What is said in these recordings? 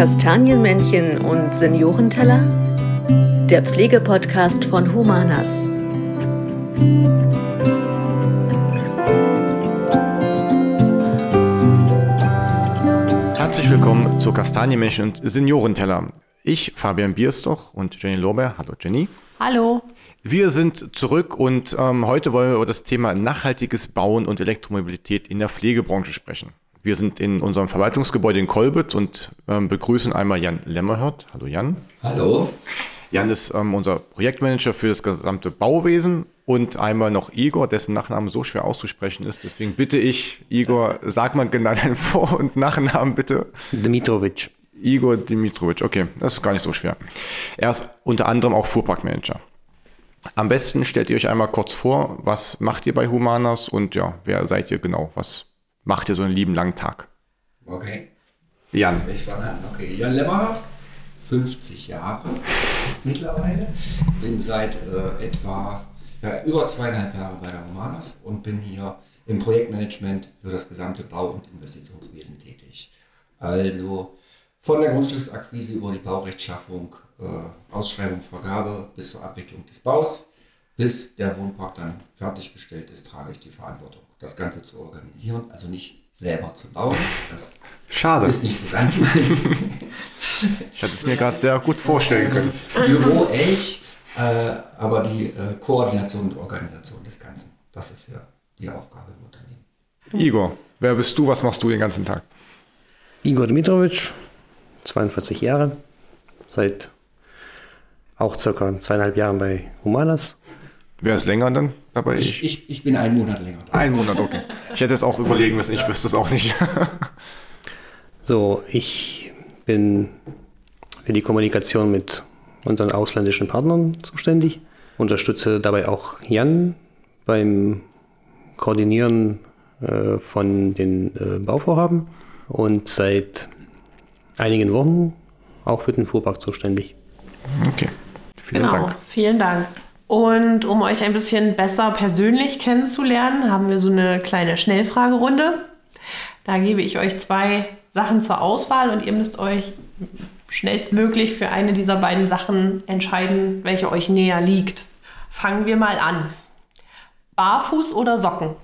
Kastanienmännchen und Seniorenteller? Der Pflegepodcast von Humanas. Herzlich willkommen zu Kastanienmännchen und Seniorenteller. Ich, Fabian Bierstoch und Jenny Lorbeer. Hallo Jenny. Hallo. Wir sind zurück und ähm, heute wollen wir über das Thema nachhaltiges Bauen und Elektromobilität in der Pflegebranche sprechen. Wir sind in unserem Verwaltungsgebäude in Kolbitz und ähm, begrüßen einmal Jan Lemmerhirt. Hallo Jan. Hallo. Jan ist ähm, unser Projektmanager für das gesamte Bauwesen und einmal noch Igor, dessen Nachname so schwer auszusprechen ist. Deswegen bitte ich, Igor, sag mal genau deinen Vor- und Nachnamen bitte. Dimitrovic. Igor Dimitrovic, okay, das ist gar nicht so schwer. Er ist unter anderem auch Fuhrparkmanager. Am besten stellt ihr euch einmal kurz vor, was macht ihr bei Humanas und ja, wer seid ihr genau? Was macht ihr so einen lieben langen Tag? Okay. Jan. Ich fange an. Okay. Jan Lemmerhardt, 50 Jahre mittlerweile. Bin seit äh, etwa ja, über zweieinhalb Jahre bei der Humanas und bin hier im Projektmanagement für das gesamte Bau- und Investitionswesen tätig. Also von der Grundstücksakquise über die Baurechtschaffung, äh, Ausschreibung, Vergabe bis zur Abwicklung des Baus, bis der Wohnpark dann fertiggestellt ist, trage ich die Verantwortung, das Ganze zu organisieren. Also nicht selber zu bauen. Das Schade. ist nicht so ganz mein Ich hatte es mir gerade sehr gut vorstellen können. Büro Elch, äh, aber die äh, Koordination und Organisation des Ganzen, das ist ja die Aufgabe im Unternehmen. Igor, wer bist du? Was machst du den ganzen Tag? Igor Dimitrovic, 42 Jahre, seit auch circa zweieinhalb Jahren bei Humanas. Wer ist länger dann dabei? Ich, ich, ich bin einen Monat länger da. Ein Monat, okay. Ich hätte es auch überlegen müssen, ich wüsste es auch nicht. So, ich bin für die Kommunikation mit unseren ausländischen Partnern zuständig, unterstütze dabei auch Jan beim Koordinieren äh, von den äh, Bauvorhaben und seit einigen Wochen auch für den Fuhrpark zuständig. Okay. Vielen Genau, Dank. vielen Dank. Und um euch ein bisschen besser persönlich kennenzulernen, haben wir so eine kleine Schnellfragerunde. Da gebe ich euch zwei Sachen zur Auswahl und ihr müsst euch schnellstmöglich für eine dieser beiden Sachen entscheiden, welche euch näher liegt. Fangen wir mal an. Barfuß oder Socken?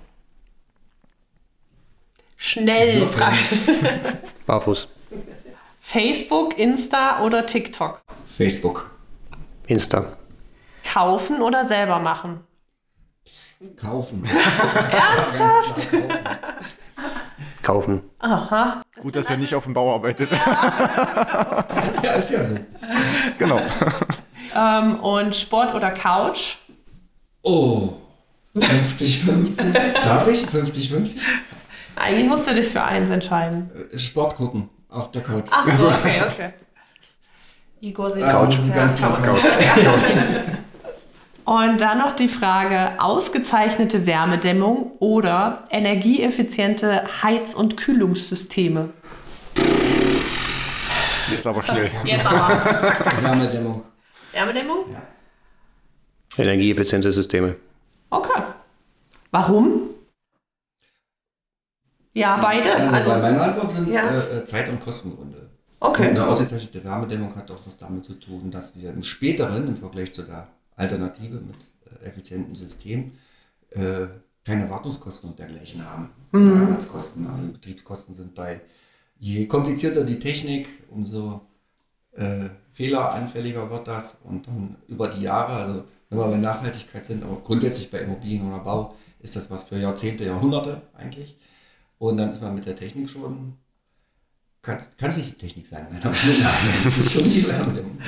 Schnell. Socken. Barfuß, Facebook, Insta oder TikTok? Facebook. Insta, Kaufen oder selber machen? Kaufen. Ernsthaft? kaufen, Aha. Gut, dass ihr nicht auf dem Bau arbeitet. Ja, ist ja so. genau. Ähm, und Sport oder Couch? Oh. 50-50. Darf ich? 50-50? Eigentlich musst du dich für eins entscheiden. Äh, Sport gucken auf der Couch. Ach so, okay, okay. Igor sieht Ja, ganz klar Couch. Couch. Und dann noch die Frage, ausgezeichnete Wärmedämmung oder energieeffiziente Heiz- und Kühlungssysteme? Jetzt aber schnell. Jetzt aber. Wärmedämmung. Wärmedämmung? energieeffiziente Systeme. Okay. Warum? Ja, beide. Also bei Also, meiner Antwort sind es Ja. äh, Zeit- und Kostengründe. okay. Eine ausgezeichnete Wärmedämmung hat auch was damit zu tun, dass wir im späteren, im Vergleich zu der Alternative mit äh, effizienten Systemen, äh, keine Wartungskosten und dergleichen haben. Ersatzkosten, also Betriebskosten sind bei, je komplizierter die Technik, umso äh, fehleranfälliger wird das und dann über die Jahre, also wenn wir bei Nachhaltigkeit sind, aber grundsätzlich bei Immobilien oder Bau, ist das was für Jahrzehnte, Jahrhunderte eigentlich. Und dann ist man mit der Technik schon kann es nicht die Technik sein, meiner Meinung nach. Das ist schon die Wärmedämmung.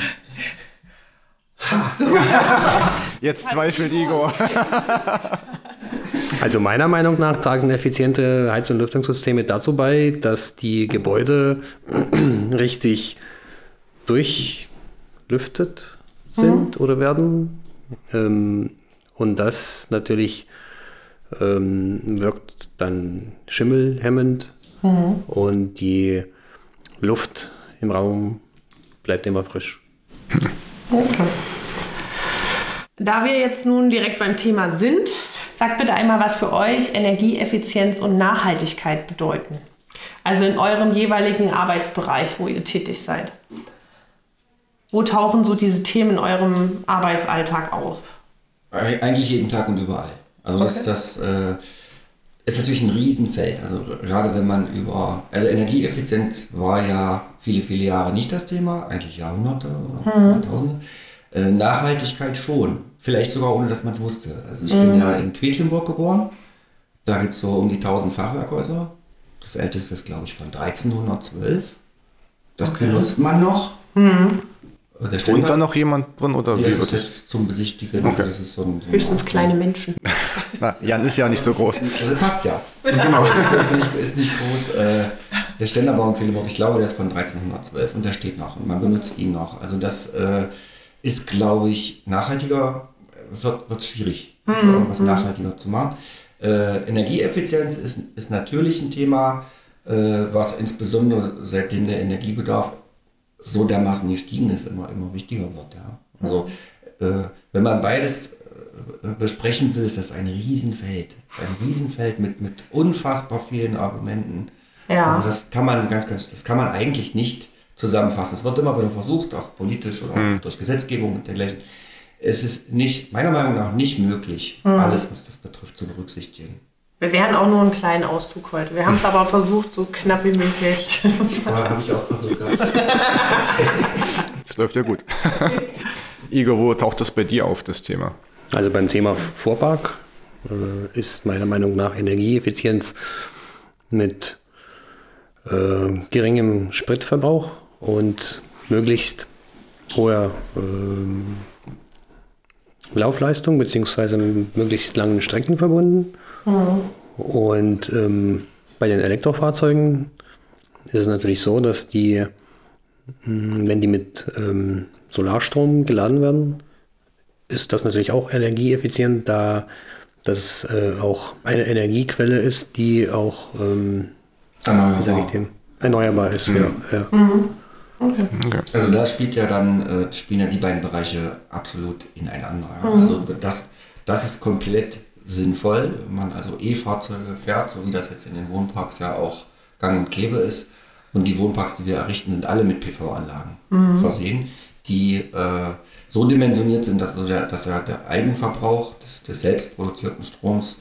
Jetzt zweifelt Igor. Also meiner Meinung nach tragen effiziente Heiz- und Lüftungssysteme dazu bei, dass die Gebäude richtig durchlüftet sind oder werden. Ähm, und das natürlich ähm, wirkt dann schimmelhemmend und die Luft im Raum bleibt immer frisch. Da wir jetzt nun direkt beim Thema sind, sagt bitte einmal, was für euch Energieeffizienz und Nachhaltigkeit bedeuten. Also in eurem jeweiligen Arbeitsbereich, wo ihr tätig seid. Wo tauchen so diese Themen in eurem Arbeitsalltag auf? Eig- Eigentlich jeden Tag und überall. Also das, das äh, ist natürlich ein Riesenfeld. Also gerade wenn man über, also Energieeffizienz war ja viele, viele Jahre nicht das Thema, eigentlich Jahrhunderte oder Jahrtausende. Äh, Nachhaltigkeit schon, vielleicht sogar ohne, dass man es wusste. Also ich bin ja in Quedlinburg geboren, da gibt es so um die 1000 Fachwerkhäuser. Das älteste ist, glaube ich, von 1312. Das benutzt man noch. Äh, Der Wohnt da noch jemand drin oder ja, wie das ist das? jetzt zum Besichtigen. Okay. Das ist so ein, so Höchstens kleine Menschen. Na, Jan ist ja nicht so groß. Also passt ja. Genau. ist, nicht, ist nicht groß. Äh, der Ständerbau in Quedlinburg, ich glaube, der ist von 1312 und der steht noch und man benutzt ihn noch. Also das äh, ist, glaube ich, nachhaltiger, wird, wird schwierig, irgendwas nachhaltiger zu machen. Äh, Energieeffizienz ist, ist natürlich ein Thema, äh, was insbesondere seitdem der Energiebedarf so dermaßen gestiegen ist, immer, immer wichtiger wird. Ja. Also äh, wenn man beides äh, besprechen will, ist das ein Riesenfeld. Ein Riesenfeld mit, mit unfassbar vielen Argumenten. Ja. Also das kann man ganz, ganz, das kann man eigentlich nicht zusammenfassen. Es wird immer wieder versucht, auch politisch oder auch durch Gesetzgebung und dergleichen. Es ist nicht, meiner Meinung nach nicht möglich, alles, was das betrifft, zu berücksichtigen. Wir werden auch nur einen kleinen Auszug heute. Wir haben es aber versucht, so knapp wie möglich. Vorher habe ich auch versucht. Das läuft ja gut. Igor, wo taucht das bei dir auf, das Thema? Also beim Thema Fuhrpark äh, ist meiner Meinung nach Energieeffizienz mit äh, geringem Spritverbrauch und möglichst hoher ähm, Laufleistung bzw. möglichst langen Strecken verbunden. Und ähm, bei den Elektrofahrzeugen ist es natürlich so, dass die, mh, wenn die mit ähm, Solarstrom geladen werden, ist das natürlich auch energieeffizient, da das äh, auch eine Energiequelle ist, die auch, ähm, sage ich dem, erneuerbar ist. Ja, ja. Also da spielt ja dann, äh, spielen ja die beiden Bereiche absolut ineinander. Ja. Also das, das ist komplett sinnvoll, wenn man also E-Fahrzeuge fährt, so wie das jetzt in den Wohnparks ja auch gang und gäbe ist. Und die Wohnparks, die wir errichten, sind alle mit PV-Anlagen versehen, die äh, so dimensioniert sind, dass, also der, dass ja der Eigenverbrauch des, des selbst produzierten Stroms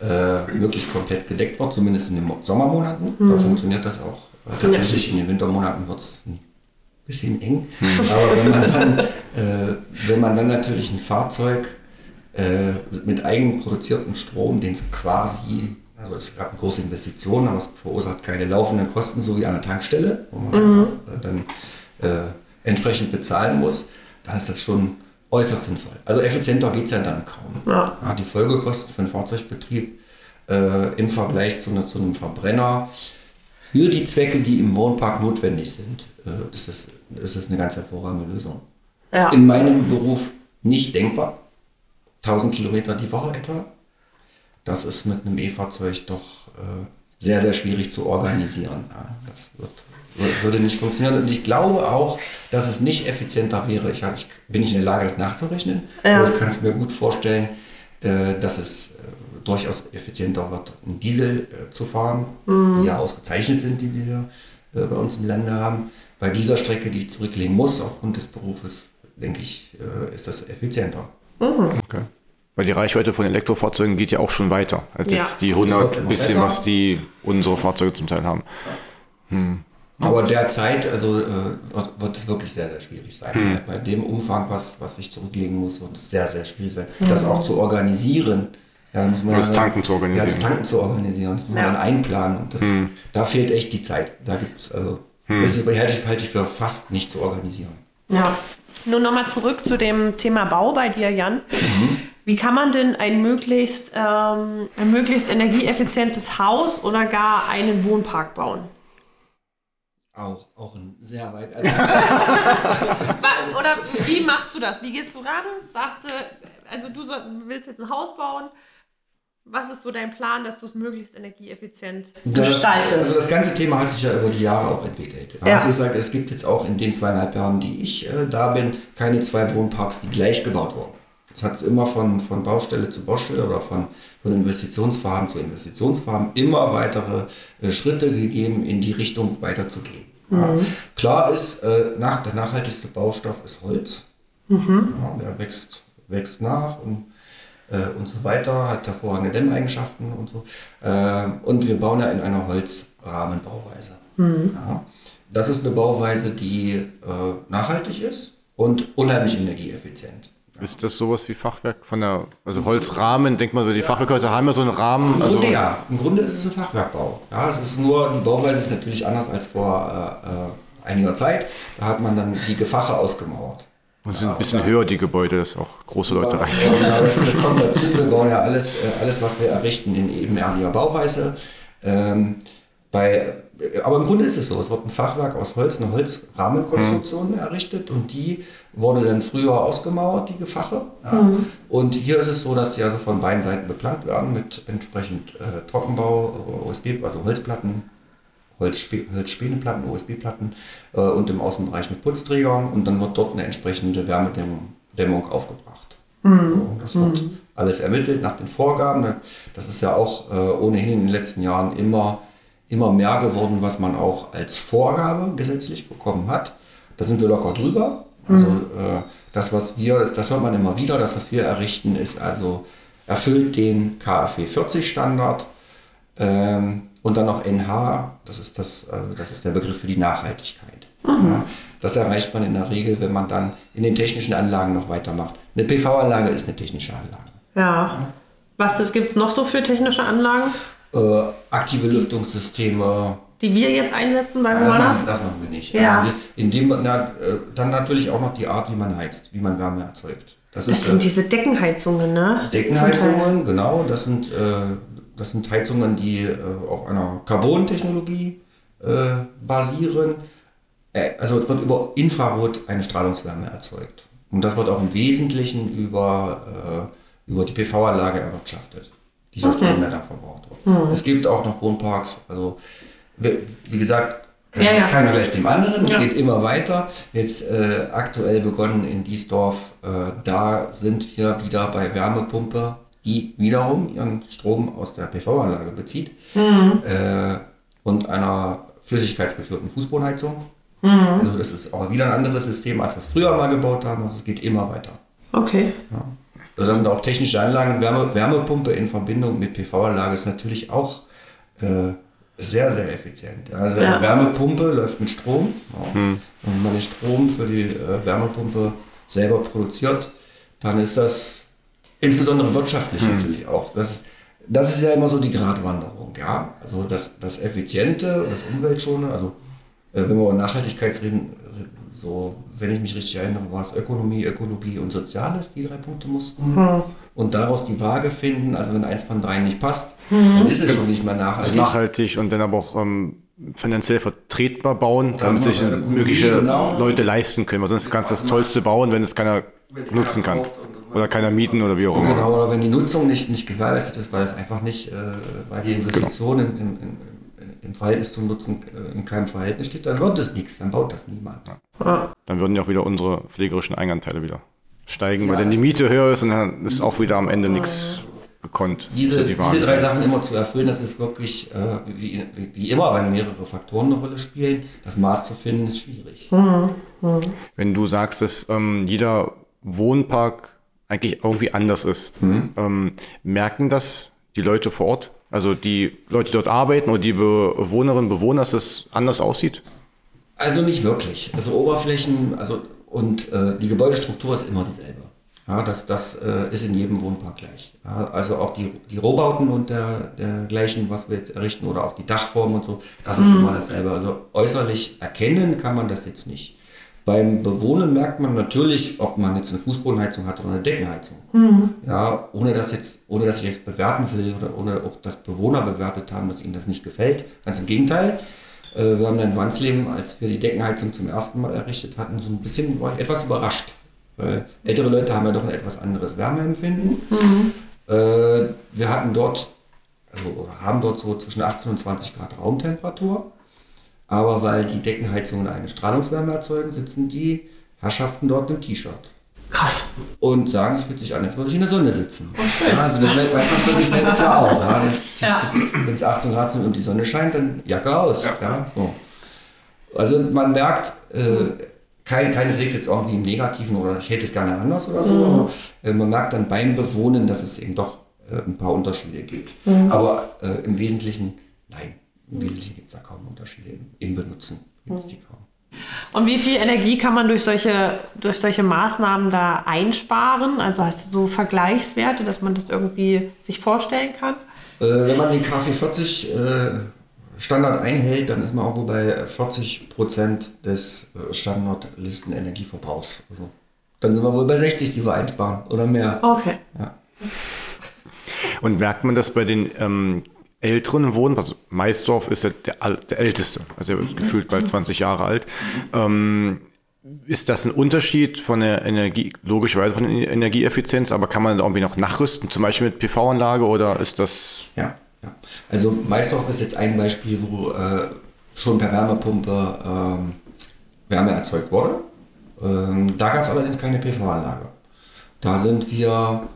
äh, möglichst komplett gedeckt wird, zumindest in den Mo- Sommermonaten. Da funktioniert das auch. Äh, tatsächlich in den Wintermonaten wird es bisschen eng. Aber wenn man, dann, äh, wenn man dann natürlich ein Fahrzeug äh, mit eigenproduziertem Strom, den es quasi, also es gab eine große Investition, aber es verursacht keine laufenden Kosten, so wie an der Tankstelle, wo man einfach äh, dann äh, entsprechend bezahlen muss, dann ist das schon äußerst sinnvoll. Also effizienter geht es ja dann kaum. Ja. die Folgekosten für den Fahrzeugbetrieb äh, im Vergleich zu, zu einem Verbrenner für die Zwecke, die im Wohnpark notwendig sind, äh, ist, das, ist das eine ganz hervorragende Lösung. Ja. In meinem Beruf nicht denkbar. 1000 Kilometer die Woche etwa. Das ist mit einem E-Fahrzeug doch äh, sehr, sehr schwierig zu organisieren. Ja, das wird, wür- würde nicht funktionieren. Und ich glaube auch, dass es nicht effizienter wäre. Ich, ich bin nicht in der Lage, das nachzurechnen. Ja. Aber ich kann es mir gut vorstellen, äh, dass es äh, durchaus effizienter wird, einen Diesel äh, zu fahren, die ja ausgezeichnet sind, die wir hier äh, bei uns im Lande haben. Bei dieser Strecke, die ich zurücklegen muss aufgrund des Berufes, denke ich, äh, ist das effizienter. Okay. Weil die Reichweite von Elektrofahrzeugen geht ja auch schon weiter, als Ja. jetzt die 100 Immer bisschen, besser. was die unsere Fahrzeuge zum Teil haben. Aber derzeit also, äh, wird, es wirklich sehr, sehr schwierig sein. Bei, bei dem Umfang, was, was ich zurücklegen muss, wird es sehr, sehr schwierig sein. Das auch zu organisieren. Ja, muss man Das Tanken zu organisieren. Ja, das Tanken zu organisieren. Das muss Ja. man dann einplanen. Und das, Da fehlt echt die Zeit. Da gibt es, also, das ist, halte, ich, halte ich für fast nicht zu organisieren. Ja. Nun nochmal zurück zu dem Thema Bau bei dir, Jan. Wie kann man denn ein möglichst, ähm, ein möglichst energieeffizientes Haus oder gar einen Wohnpark bauen? Auch, auch ein sehr weit. Also, Was, oder wie machst du das? Wie gehst du ran? Sagst du, also du soll, willst jetzt ein Haus bauen. Was ist so dein Plan, dass du es möglichst energieeffizient Das, gestaltest? also das ganze Thema hat sich ja über die Jahre auch entwickelt. Ja. Also ich sage, es gibt jetzt auch in den zweieinhalb Jahren, die ich äh, da bin, keine zwei Wohnparks, die gleich gebaut wurden. Es hat immer von, von Baustelle zu Baustelle oder von, von Investitionsfarben zu Investitionsfarben immer weitere äh, Schritte gegeben, in die Richtung weiterzugehen. Ja. Klar ist, äh, nach, der nachhaltigste Baustoff ist Holz. Ja, der wächst, wächst nach und, äh, und so weiter, hat hervorragende Dämmeigenschaften und so. Äh, und wir bauen ja in einer Holzrahmenbauweise. Ja. Das ist eine Bauweise, die äh, nachhaltig ist und unheimlich energieeffizient. Ist das sowas wie Fachwerk von der, also Holzrahmen, denkt man, die Fachwerkhäuser haben ja so einen Rahmen. Im Also, Grunde ja, im Grunde ist es ein Fachwerkbau. Ja, es ist nur, die Bauweise ist natürlich anders als vor äh, äh, einiger Zeit. Da hat man dann die Gefache ausgemauert. Und sind ein bisschen höher, die Gebäude, dass auch große Leute rein. Ja, genau, das, das kommt dazu. Wir bauen ja alles, äh, alles was wir errichten, in ebenerdiger Bauweise. Ähm, bei, aber im Grunde ist es so, es wird ein Fachwerk aus Holz, eine Holzrahmenkonstruktion errichtet und die wurde dann früher ausgemauert, die Gefache. Ja. Und hier ist es so, dass die also von beiden Seiten beplankt werden mit entsprechend äh, Trockenbau, OSB, also Holzplatten, Holzspäneplatten, OSB-Platten äh, und im Außenbereich mit Putzträgern und dann wird dort eine entsprechende Wärmedämmung Dämmung aufgebracht. So, das wird alles ermittelt nach den Vorgaben. Das ist ja auch äh, ohnehin in den letzten Jahren immer, immer mehr geworden, was man auch als Vorgabe gesetzlich bekommen hat. Da sind wir locker drüber. Also äh, das, was wir, das hört man immer wieder, das, was wir errichten, ist also erfüllt den KfW 40 Standard ähm, und dann noch NH, das ist, das, also das ist der Begriff für die Nachhaltigkeit. Ja, das erreicht man in der Regel, wenn man dann in den technischen Anlagen noch weitermacht. Eine PV-Anlage ist eine technische Anlage. Ja. Was gibt es noch so für technische Anlagen, Äh, aktive Lüftungssysteme, die wir jetzt einsetzen bei das machen, Humanas? das machen wir nicht. Ja. Also indem man, na, äh, dann natürlich auch noch die Art, wie man heizt, wie man Wärme erzeugt. Das, Das ist sind äh, diese Deckenheizungen, ne? Deckenheizungen, genau. Das sind, äh, das sind Heizungen, die äh, auf einer Carbon-Technologie äh, basieren. Äh, also es wird über Infrarot eine Strahlungswärme erzeugt. Und das wird auch im Wesentlichen über, äh, über die PV-Anlage erwirtschaftet. Dieser Strom, der da verbraucht wird. Es gibt auch noch Wohnparks, also wie, gesagt, Ja, ja. keiner gleich dem anderen, es Ja. geht immer weiter. Jetzt äh, aktuell begonnen in Diesdorf, äh, da sind wir wieder bei Wärmepumpe, die wiederum ihren Strom aus der PV-Anlage bezieht äh, und einer flüssigkeitsgeführten Fußbodenheizung. Also das ist auch wieder ein anderes System, als wir es früher mal gebaut haben. Also es geht immer weiter. Okay. Also das sind auch technische Anlagen. Wärme, Wärmepumpe in Verbindung mit PV-Anlage ist natürlich auch äh, sehr, sehr effizient. Also Ja. eine Wärmepumpe läuft mit Strom. Ja. Und wenn man den Strom für die äh, Wärmepumpe selber produziert, dann ist das insbesondere wirtschaftlich natürlich auch. Das, ist- das ist ja immer so die Gratwanderung. Ja? Also das, das Effiziente, das Umweltschonende, also äh, wenn wir über Nachhaltigkeit reden, so, wenn ich mich richtig erinnere, war es Ökonomie, Ökologie und Soziales, die drei Punkte mussten. Und daraus die Waage finden, also wenn eins von dreien nicht passt, dann ist es schon nicht mehr nachhaltig. Nachhaltig und dann aber auch ähm, finanziell vertretbar bauen, damit sich mögliche genau. Leute leisten können. Weil sonst kannst du das Tollste bauen, wenn es keiner Wenn's nutzen kann. kauft und- Oder keiner mieten oder wie auch immer. Genau, oder wenn die Nutzung nicht, nicht gewährleistet ist, weil es einfach nicht, äh, weil die Investition im, im, im, im Verhältnis zum Nutzen äh, in keinem Verhältnis steht, dann wird es nichts, dann baut das niemand. Dann würden ja auch wieder unsere pflegerischen Eigenanteile wieder steigen, weil Ja, dann die Miete höher ist und dann ist auch wieder am Ende nichts gekonnt. Diese, für die diese drei Sachen immer zu erfüllen, das ist wirklich, äh, wie, wie, wie immer, wenn mehrere Faktoren eine Rolle spielen, das Maß zu finden, ist schwierig. Wenn du sagst, dass ähm, jeder Wohnpark eigentlich irgendwie anders ist, ähm, merken das die Leute vor Ort? Also die Leute, die dort arbeiten oder die Bewohnerinnen und Bewohner, dass das anders aussieht? Also nicht wirklich. Also Oberflächen, also und äh, die Gebäudestruktur ist immer dieselbe. Ja, das, das äh, ist in jedem Wohnpark gleich. Ja, also auch die, die Rohbauten und der, dergleichen, was wir jetzt errichten, oder auch die Dachform und so, das ist immer dasselbe. Also äußerlich erkennen kann man das jetzt nicht. Beim Bewohnen merkt man natürlich, ob man jetzt eine Fußbodenheizung hat oder eine Deckenheizung. Ja, ohne dass jetzt, ohne dass ich jetzt bewerten will oder ohne auch dass Bewohner bewertet haben, dass ihnen das nicht gefällt. Ganz im Gegenteil. Äh, Wir haben dann in Wansleben, als wir die Deckenheizung zum ersten Mal errichtet hatten, so ein bisschen war ich etwas überrascht. Weil ältere Leute haben ja doch ein etwas anderes Wärmeempfinden. Äh, Wir hatten dort, also haben dort so zwischen 18 und 20 Grad Raumtemperatur. Aber weil die Deckenheizungen eine Strahlungswärme erzeugen, sitzen die Herrschaften dort im T-Shirt. Krass. und sagen, es fühlt sich an, als würde ich in der Sonne sitzen. Ja, also das merkt man für selbst ja auch. Ja. Ja. Wenn es 18 Grad sind und die Sonne scheint, dann Jacke aus. Ja. so. Also man merkt, äh, kein, keineswegs jetzt irgendwie im Negativen oder ich hätte es gerne anders oder so, aber äh, man merkt dann beim Bewohnen, dass es eben doch äh, ein paar Unterschiede gibt. Aber äh, im Wesentlichen, nein, im Wesentlichen gibt es da kaum Unterschiede. Im, im Benutzen gibt es die kaum. Und wie viel Energie kann man durch solche, durch solche Maßnahmen da einsparen? Also hast du so Vergleichswerte, dass man das irgendwie sich vorstellen kann? Äh, wenn man den KfW 40 äh, Standard einhält, dann ist man auch bei 40 Prozent des äh, Standardlisten-Energieverbrauchs. Also, dann sind wir wohl bei 60, die wir einsparen oder mehr. Okay. Und merkt man das bei den ähm, älteren Wohnen? Also Maisdorf ist der, al- der älteste, also gefühlt bald 20 Jahre alt. Ähm, ist das ein Unterschied von der Energie, logischerweise von der Energieeffizienz, aber kann man da irgendwie noch nachrüsten, zum Beispiel mit PV-Anlage oder ist das Ja, ja. Also Maisdorf ist jetzt ein Beispiel, wo äh, schon per Wärmepumpe ähm, Wärme erzeugt wurde. Ähm, da gab es allerdings keine PV-Anlage. Da sind wir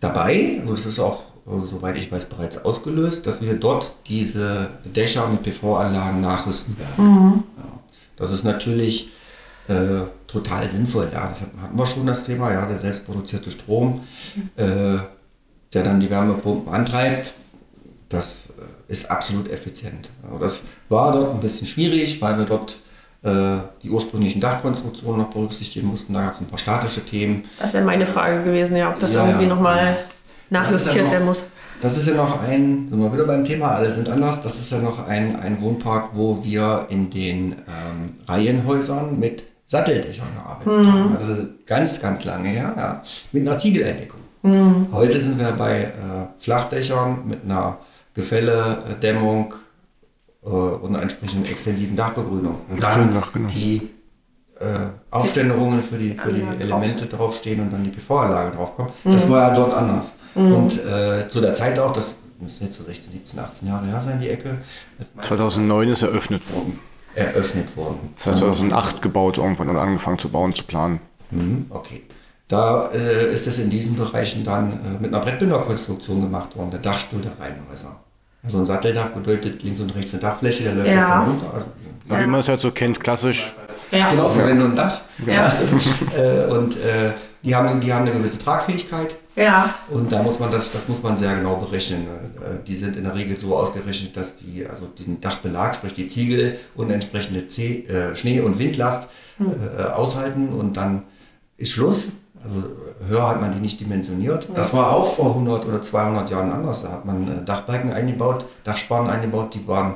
dabei, also das ist auch, soweit ich weiß, bereits ausgelöst, dass wir dort diese Dächer mit PV-Anlagen nachrüsten werden. Ja. Das ist natürlich äh, total sinnvoll. Ja, das hatten hatten wir schon das Thema, ja, der selbstproduzierte Strom, äh, der dann die Wärmepumpen antreibt. Das äh, ist absolut effizient. Also das war dort ein bisschen schwierig, weil wir dort äh, die ursprünglichen Dachkonstruktionen noch berücksichtigen mussten. Da gab es ein paar statische Themen. Das wäre meine Frage gewesen, ja, ob das Ja, irgendwie ja. nochmal Das ist ja nachjustiert noch- werden muss. Das ist ja noch ein, sind wir wieder beim Thema, alle sind anders, das ist ja noch ein, ein Wohnpark, wo wir in den ähm, Reihenhäusern mit Satteldächern gearbeitet haben. Ja, Das ist ganz, ganz lange her, ja, mit einer Ziegeleindeckung. Heute sind wir bei äh, Flachdächern mit einer Gefälledämmung äh, und einer entsprechenden extensiven Dachbegrünung. Und dann Gründach, genau. die äh, Aufständerungen für die, für die Elemente draufstehen und dann die PV-Anlage draufkommt. Das war ja dort anders. Und äh, zu der Zeit auch, das müssen jetzt so 16, 17, 18 Jahre her sein, die Ecke, als mein 2009 ist eröffnet worden. eröffnet worden. Das heißt 2008 gebaut irgendwann und angefangen zu bauen, zu planen. Mhm, okay. Da äh, ist es in diesen Bereichen dann äh, mit einer Brettbinderkonstruktion gemacht worden, der Dachstuhl der Reihenhäuser. Also ein Satteldach bedeutet links und rechts eine Dachfläche, der läuft Ja. das dann runter. Also, So Wie man es halt so kennt, klassisch. Ja. Genau, und Dach. Ja. Also, äh, und äh, die, haben, die haben eine gewisse Tragfähigkeit. Ja. Und da muss man das, das muss man sehr genau berechnen. Äh, Die sind in der Regel so ausgerechnet, dass die also den Dachbelag, sprich die Ziegel und entsprechende C, äh, Schnee- und Windlast äh, aushalten und dann ist Schluss. Also höher hat man die nicht dimensioniert. Das war auch vor 100 oder 200 Jahren anders. Da hat man äh, Dachbalken eingebaut, Dachsparren eingebaut, die waren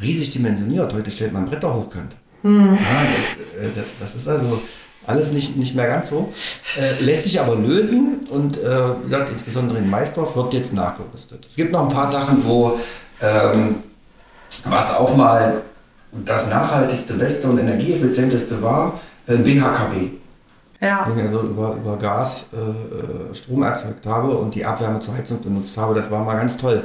riesig dimensioniert. Heute stellt man Bretter hochkant. Ja, das, äh, das, das ist also alles nicht, nicht mehr ganz so. Äh, lässt sich aber lösen und äh, wie gesagt, insbesondere in Maisdorf wird jetzt nachgerüstet. Es gibt noch ein paar Sachen, wo ähm, was auch mal das nachhaltigste, beste und energieeffizienteste war, ein BHKW. Ja. Wenn ich also über, über Gas äh, äh, Strom erzeugt habe und die Abwärme zur Heizung benutzt habe, das war mal ganz toll.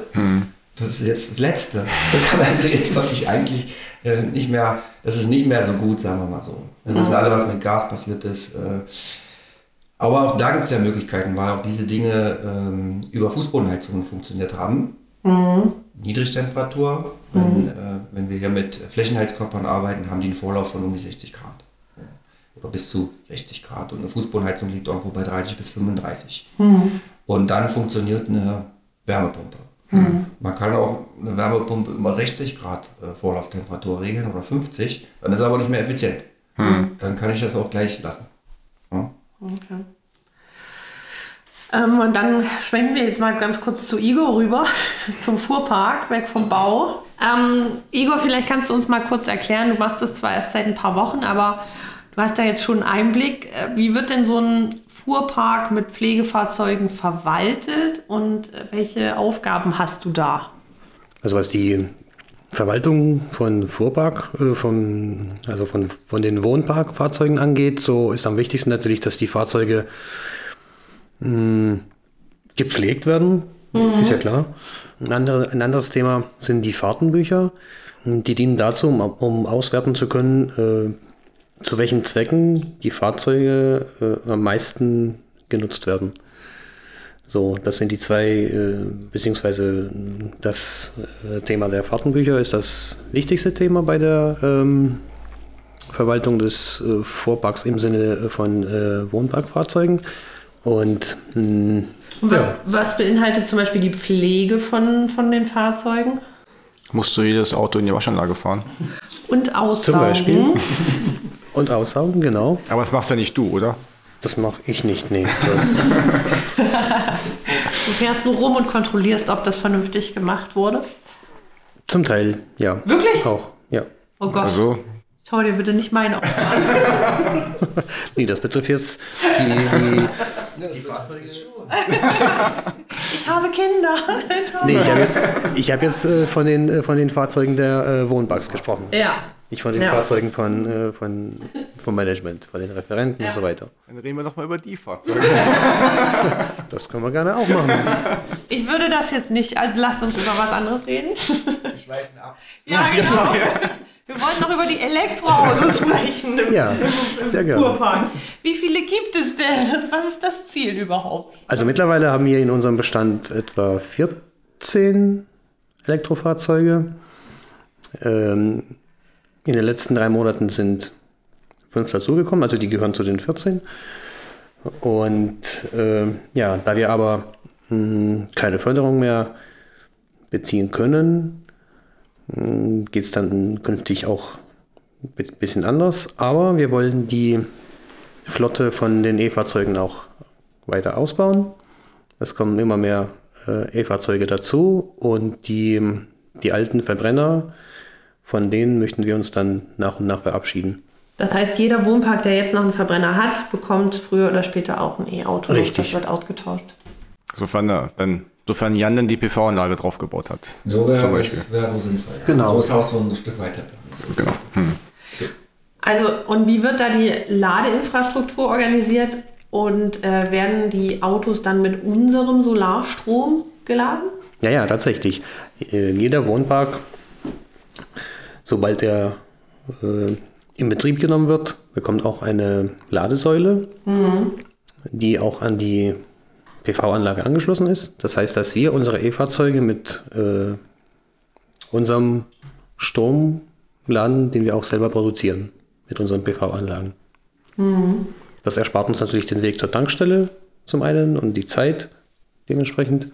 Das ist jetzt das Letzte. Das kann also jetzt wirklich eigentlich äh, nicht mehr, das ist nicht mehr so gut, sagen wir mal so. Wir wissen alle, was mit Gas passiert ist. Äh, aber auch da gibt es ja Möglichkeiten, weil auch diese Dinge ähm, über Fußbodenheizungen funktioniert haben. Niedrigtemperatur, wenn, äh, wenn wir hier mit Flächenheizkörpern arbeiten, haben die einen Vorlauf von um die 60 Grad. Oder bis zu 60 Grad. Und eine Fußbodenheizung liegt irgendwo bei 30 bis 35. Und dann funktioniert eine Wärmepumpe. Man kann auch eine Wärmepumpe über 60 Grad äh, Vorlauftemperatur regeln oder 50, dann ist er aber nicht mehr effizient. Dann kann ich das auch gleich lassen. Ja. Okay. Ähm, und dann schwenken wir jetzt mal ganz kurz zu Igor rüber, zum Fuhrpark, weg vom Bau. Ähm, Igor, vielleicht kannst du uns mal kurz erklären, du machst das zwar erst seit ein paar Wochen, aber du hast da jetzt schon einen Einblick. Äh, Wie wird denn so ein Fuhrpark mit Pflegefahrzeugen verwaltet und äh, welche Aufgaben hast du da? Also was die Verwaltung von Fuhrpark, äh, von, also von, von den Wohnparkfahrzeugen angeht, so ist am wichtigsten natürlich, dass die Fahrzeuge mh, gepflegt werden, ist ja klar. Ein, andere, ein anderes Thema sind die Fahrtenbücher. Die dienen dazu, um, um auswerten zu können, äh, zu welchen Zwecken die Fahrzeuge äh, am meisten genutzt werden. So, das sind die zwei, äh, beziehungsweise das äh, Thema der Fahrtenbücher ist das wichtigste Thema bei der ähm, Verwaltung des äh, Fuhrparks im Sinne von äh, Wohnparkfahrzeugen. Und mh, Und was, was beinhaltet zum Beispiel die Pflege von, von den Fahrzeugen? Musst du jedes Auto in die Waschanlage fahren? Und zum Aussaugen. Beispiel und Aussaugen, genau. Aber das machst ja nicht du, oder? Das mache ich nicht, nee. Das, Du fährst nur rum und kontrollierst, ob das vernünftig gemacht wurde. zum Teil, ja. Wirklich? Auch, ja. Oh Gott, Also, schau dir bitte nicht meine Augen an. Nee, das betrifft jetzt die, die betrifft es schon. Ich habe Kinder. Nee, ich habe jetzt, ich hab jetzt äh, von, den, äh, von den Fahrzeugen der äh, Wohnparks gesprochen. Ja. Nicht von den Ja. Fahrzeugen von, äh, von, vom Management, von den Referenten Ja. und so weiter. dann reden wir doch mal über die Fahrzeuge. Das können wir gerne auch machen. Ich würde das jetzt nicht, also lasst uns über was anderes reden. Wir schweifen ab. Ja, genau. Wir wollten noch über die Elektroautos sprechen im, Ja, im, sehr im gerne. Kurpark. Wie viele gibt es denn? Was ist das Ziel überhaupt? Also mittlerweile haben wir in unserem Bestand etwa 14 Elektrofahrzeuge. Ähm, in den letzten drei Monaten sind fünf dazugekommen, also die gehören zu den 14. Und ähm, ja, da wir aber mh, keine Förderung mehr beziehen können, geht es dann künftig auch ein bisschen anders. Aber wir wollen die Flotte von den E-Fahrzeugen auch weiter ausbauen. Es kommen immer mehr äh, E-Fahrzeuge dazu und die, die alten Verbrenner, von denen möchten wir uns dann nach und nach verabschieden. Das heißt, jeder Wohnpark, der jetzt noch einen Verbrenner hat, bekommt früher oder später auch ein E-Auto. Richtig. Das wird ausgetauscht. Sofern, er- dann, sofern Jan dann die PV-Anlage draufgebaut hat. So wäre es wär so sinnvoll. Ja. Genau. Das Haus so ein Stück weiter. Genau. Hm. Also, und wie wird da die Ladeinfrastruktur organisiert? Und äh, werden die Autos dann mit unserem Solarstrom geladen? Ja, ja, tatsächlich. Äh, jeder Wohnpark, sobald er äh, in Betrieb genommen wird, bekommt auch eine Ladesäule, die auch an die PV-Anlage angeschlossen ist. Das heißt, dass wir unsere E-Fahrzeuge mit äh, unserem Strom laden, den wir auch selber produzieren, mit unseren PV-Anlagen. Das erspart uns natürlich den Weg zur Tankstelle zum einen und die Zeit dementsprechend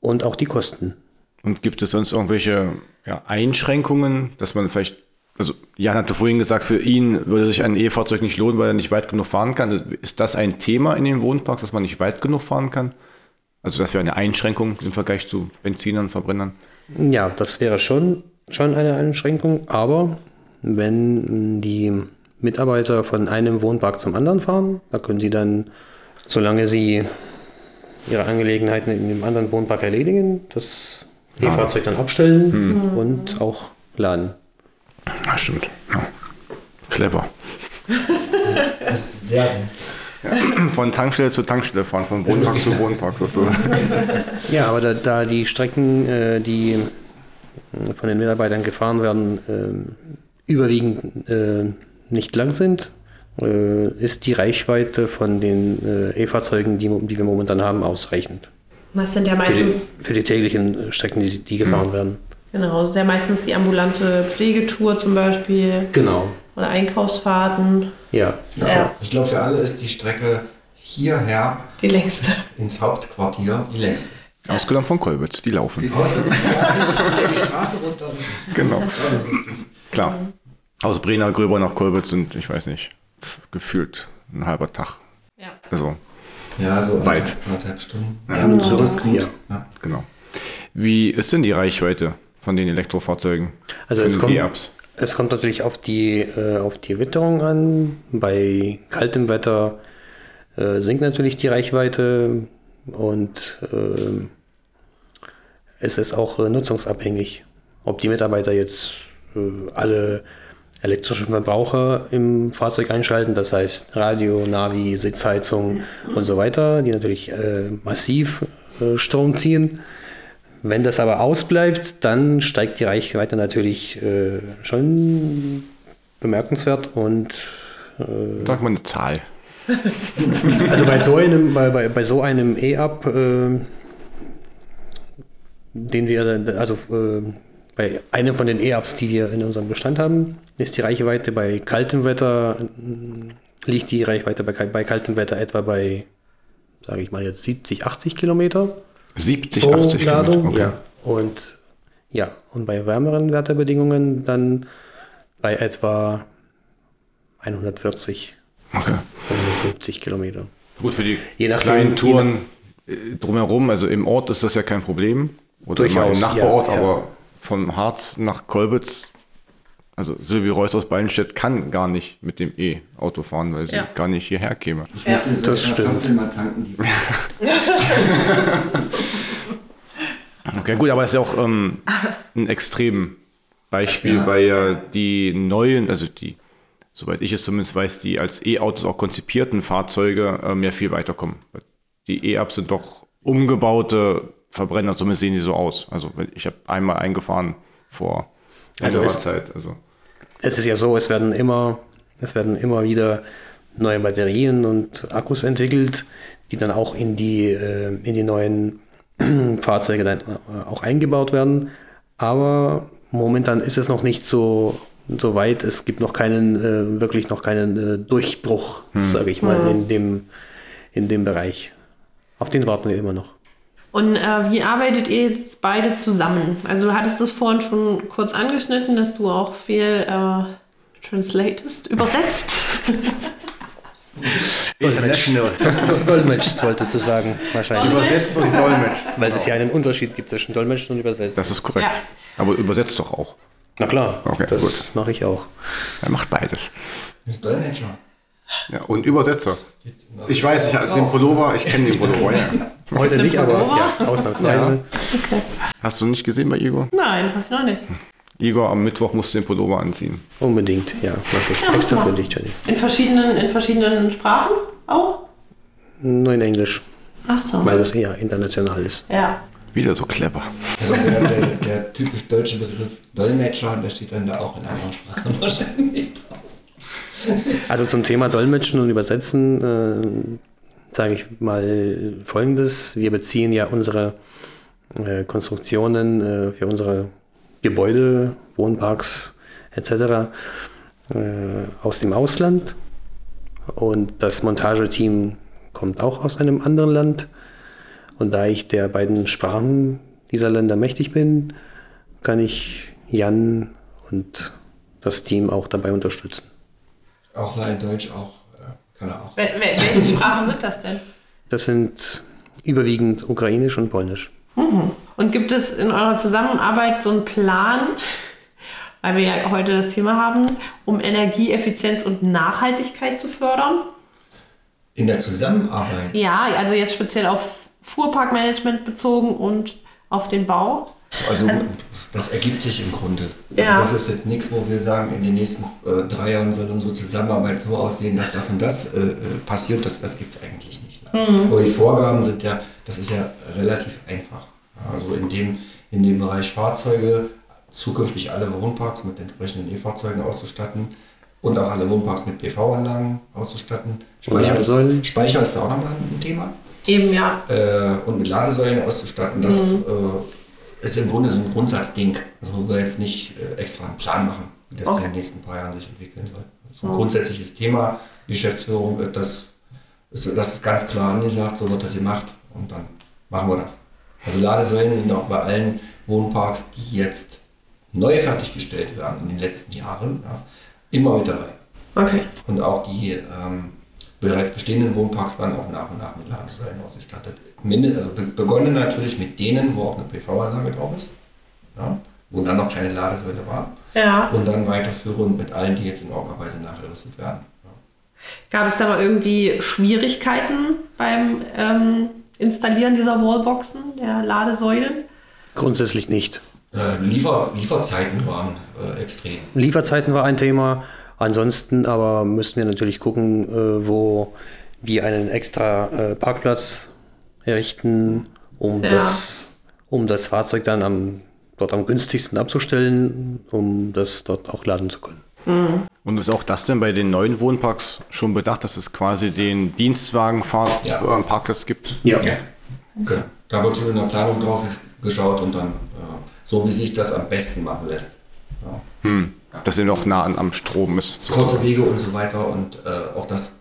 und auch die Kosten. Und gibt es sonst irgendwelche ja, Einschränkungen, dass man vielleicht, also Jan hatte vorhin gesagt, für ihn würde sich ein E-Fahrzeug nicht lohnen, weil er nicht weit genug fahren kann. Ist das ein Thema in den Wohnparks, dass man nicht weit genug fahren kann? Also das wäre eine Einschränkung im Vergleich zu Benzinern, Verbrennern. Ja, das wäre schon, schon eine Einschränkung, aber wenn die Mitarbeiter von einem Wohnpark zum anderen fahren, da können sie dann, solange sie ihre Angelegenheiten in dem anderen Wohnpark erledigen, das E-Fahrzeug dann abstellen und auch laden. Ah, stimmt. Ja. Clever. Das ist sehr sinnvoll. Von Tankstelle zu Tankstelle fahren, von Wohnpark zu Wohnpark sozusagen. Ja, aber da, da die Strecken, äh, die äh, von den Mitarbeitern gefahren werden, äh, überwiegend äh, nicht lang sind, äh, ist die Reichweite von den äh, E-Fahrzeugen, die, die wir momentan haben, ausreichend. Das sind ja Für die, meistens, für die täglichen Strecken, die, die gefahren werden. genau, das ist ja meistens die ambulante Pflegetour zum Beispiel Genau. oder Einkaufsfahrten. Ja. Ja. Ja. Ich glaube, für alle ist die Strecke hierher Die längste. ins Hauptquartier die längste. Ausgenommen von Kolbitz, die laufen. Die die, Straße runter. Genau. Klar. Aus Brenner, Gröber nach Kolbitz sind, ich weiß nicht, gefühlt ein halber Tag. Ja. Also, Ja, so Weit. anderthalb, anderthalb Stunden. Ja. Ja, und so ist gut. Ja. Genau. Wie ist denn die Reichweite von den Elektrofahrzeugen? Also es kommt, es kommt natürlich auf die, äh, auf die Witterung an. Bei kaltem Wetter äh, sinkt natürlich die Reichweite und ähm, es ist auch äh, nutzungsabhängig, ob die Mitarbeiter jetzt äh, alle elektrischen Verbraucher im Fahrzeug einschalten, das heißt Radio, Navi, Sitzheizung und so weiter, die natürlich äh, massiv äh, Strom ziehen. Wenn das aber ausbleibt, dann steigt die Reichweite natürlich äh, schon bemerkenswert und Sag mal eine Zahl. Also bei so einem, bei, bei, bei so einem E-Up, äh, den wir, also äh, bei einem von den E-Ups, die wir in unserem Bestand haben, ist die Reichweite bei kaltem Wetter, liegt die Reichweite bei, bei kaltem Wetter etwa bei, sage ich mal jetzt 70, 80 Kilometer 70, pro 80 Ladung. Kilometer. Okay. Ja. Und ja, und bei wärmeren Wetterbedingungen dann bei etwa 140, okay. 150 Kilometer. Gut, für die Je nachdem, kleinen je Touren äh, drumherum, also im Ort ist das ja kein Problem. Oder Durchaus, im Nachbarort, ja, ja. aber vom Harz nach Kolbitz, also Silvi Reuss aus Ballenstedt kann gar nicht mit dem E-Auto fahren, weil sie Ja. gar nicht hierher käme. Ich muss hier so das stimmt. 14 mal tanken. Die Okay, gut, aber es ist ja auch ähm, ein extrem Beispiel, weil ja die neuen, also die, soweit ich es zumindest weiß, die als E-Autos auch konzipierten Fahrzeuge ähm, ja viel weiterkommen. Die E-Ups sind doch umgebaute Verbrenner, zumindest sehen die so aus. Also ich habe einmal eingefahren vor Also es- Zeit. Also Es ist ja so, es werden immer, es werden immer wieder neue Batterien und Akkus entwickelt, die dann auch in die, äh, in die neuen Fahrzeuge dann äh, auch eingebaut werden. Aber momentan ist es noch nicht so, so weit. Es gibt noch keinen, äh, wirklich noch keinen äh, Durchbruch, sage ich mal, in dem, in dem Bereich. Auf den warten wir immer noch. Und äh, wie arbeitet ihr jetzt beide zusammen? Also du hattest es vorhin schon kurz angeschnitten, dass du auch viel äh, translatest, übersetzt. International. Dolmetsch wolltest du sagen, wahrscheinlich. Übersetzt und dolmetscht. Weil es ja einen Unterschied gibt zwischen Dolmetschen und Übersetzen. Das ist korrekt. Ja. Aber übersetzt doch auch. Na klar, Okay, das gut. mache ich auch. Er macht beides. ist Dolmetscher. Ja, und Übersetzer. Ich weiß, ich habe den Pullover, ich kenne den Pullover, ja. Heute nicht, aber ja, ausnahmsweise. Hast du nicht gesehen bei Igor? Nein, hab ich noch nicht. Igor, am Mittwoch musst du den Pullover anziehen. Unbedingt, ja. Mach ich. Ja, Extra mach für dich, Jenny. In verschiedenen, in verschiedenen Sprachen auch? Nur in Englisch, Ach so. weil es eher international ist. Ja. Wieder so clever. Also der, der, der typisch deutsche Begriff Dolmetscher, der steht dann da auch in anderen Sprachen wahrscheinlich drauf. Also zum Thema Dolmetschen und Übersetzen äh, sage ich mal Folgendes. Wir beziehen ja unsere äh, Konstruktionen äh, für unsere Gebäude, Wohnparks etc. Äh, aus dem Ausland. Und das Montageteam kommt auch aus einem anderen Land. Und da ich der beiden Sprachen dieser Länder mächtig bin, kann ich Jan und das Team auch dabei unterstützen. Auch weil Deutsch auch, kann er auch. Wel wel welche Sprachen sind das denn? Das sind überwiegend ukrainisch und polnisch. Und gibt es in eurer Zusammenarbeit so einen Plan, weil wir ja heute das Thema haben, um Energieeffizienz und Nachhaltigkeit zu fördern? In der Zusammenarbeit, Ja, also jetzt speziell auf Fuhrparkmanagement bezogen und auf den Bau. Also das ergibt sich im Grunde. Also Ja. Das ist jetzt nichts, wo wir sagen, in den nächsten äh, drei Jahren soll unsere Zusammenarbeit so aussehen, dass das und das äh, äh, passiert. Das, das gibt es eigentlich nicht. Ne? Aber die Vorgaben sind ja, das ist ja relativ einfach. Also in dem, in dem Bereich Fahrzeuge zukünftig alle Wohnparks mit entsprechenden E-Fahrzeugen auszustatten und auch alle Wohnparks mit PV-Anlagen auszustatten. Speicher ist. Speicher ist da auch nochmal ein Thema Eben, ja. äh, und mit Ladesäulen auszustatten, das äh, ist im Grunde so ein Grundsatzding. Also wo wir jetzt nicht äh, extra einen Plan machen, wie das in den nächsten paar Jahren sich entwickeln soll. Das ist ein grundsätzliches Thema. Die Geschäftsführung das, ist, das ist ganz klar angesagt, so wird das gemacht und dann machen wir das. Also Ladesäulen sind auch bei allen Wohnparks, die jetzt neu fertiggestellt werden in den letzten Jahren, ja, immer mit dabei. Okay. Und auch die ähm, bereits bestehenden Wohnparks waren auch nach und nach mit Ladesäulen ausgestattet. Minde, also be begonnen natürlich mit denen, wo auch eine PV-Anlage drauf ist, ja, wo dann noch keine Ladesäule war. Ja. Und dann weiterführend mit allen, die jetzt in irgendeiner Weise nachgerüstet werden. Ja. Gab es da mal irgendwie Schwierigkeiten beim ähm, Installieren dieser Wallboxen, der Ladesäulen? Grundsätzlich nicht. Äh, Liefer Lieferzeiten waren äh, extrem. Lieferzeiten war ein Thema. Ansonsten aber müssten wir natürlich gucken, äh, wo wir einen extra äh, Parkplatz errichten, um, Ja. das, um das Fahrzeug dann am, dort am günstigsten abzustellen, um das dort auch laden zu können. Und ist auch das denn bei den neuen Wohnparks schon bedacht, dass es quasi den Dienstwagenparkplatz Ja. gibt? Ja. Genau. Da wird schon in der Planung drauf geschaut und dann äh, so, wie sich das am besten machen lässt. Ja. Dass er noch nah an, am Strom ist. Kurze Wege und so weiter und äh, auch das.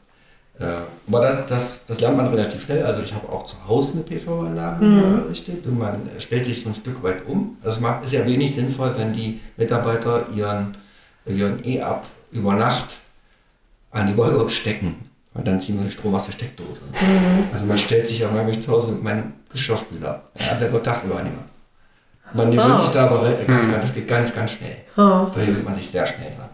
Äh, aber das, das, das lernt man relativ schnell. Also ich habe auch zu Hause eine PV-Anlage errichtet und man stellt sich so ein Stück weit um. Also es macht, ist ja wenig sinnvoll, wenn die Mitarbeiter ihren ihren E-Up über Nacht an die Wallbox stecken. Weil dann ziehen wir den Strom aus der Steckdose. Also man stellt sich ja mal zu Hause mit meinem Geschirrspüler. Ja, der wird dafür nicht mehr. Man so. gewöhnt sich da aber ganz, ganz, das geht ganz, ganz schnell. Oh, Da gewöhnt man sich sehr schnell dran.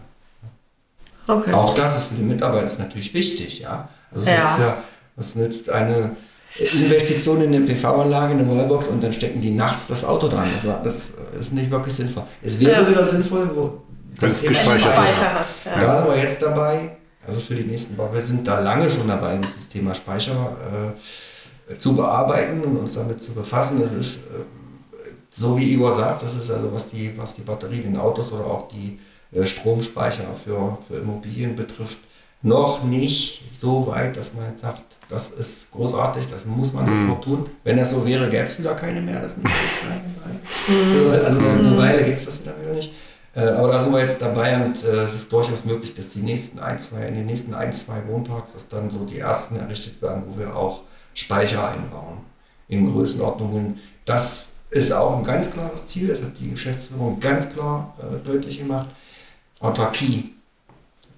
Okay. Auch das ist für die Mitarbeiter ist natürlich wichtig, ja. Also es Ja. nützt ja, was nützt eine Investition in eine PV-Anlage, in eine Wallbox und dann stecken die nachts das Auto dran. Das, war- das ist nicht wirklich sinnvoll. Es wäre Ja. wieder sinnvoll, wo Wenn es eben gespeichert hast, ja. Da sind wir jetzt dabei, also für die nächsten Wochen. Wir sind da lange schon dabei, dieses Thema Speicher äh, zu bearbeiten und uns damit zu befassen. Das ist, äh, so wie Igor sagt, das ist also, was die, was die Batterien in Autos oder auch die Stromspeicher für, für Immobilien betrifft, noch nicht so weit, dass man jetzt sagt, das ist großartig, das muss man sofort tun. Wenn das so wäre, gäbe es wieder keine mehr. Das nicht jetzt Also eine Weile gibt es das wieder, wieder nicht. Äh, aber da sind wir jetzt dabei und äh, es ist durchaus möglich, dass die nächsten ein, zwei, in den nächsten ein, zwei Wohnparks, dass dann so die ersten errichtet werden, wo wir auch Speicher einbauen in Größenordnungen. Das ist auch ein ganz klares Ziel, das hat die Geschäftsführung ganz klar äh, deutlich gemacht. Autarkie.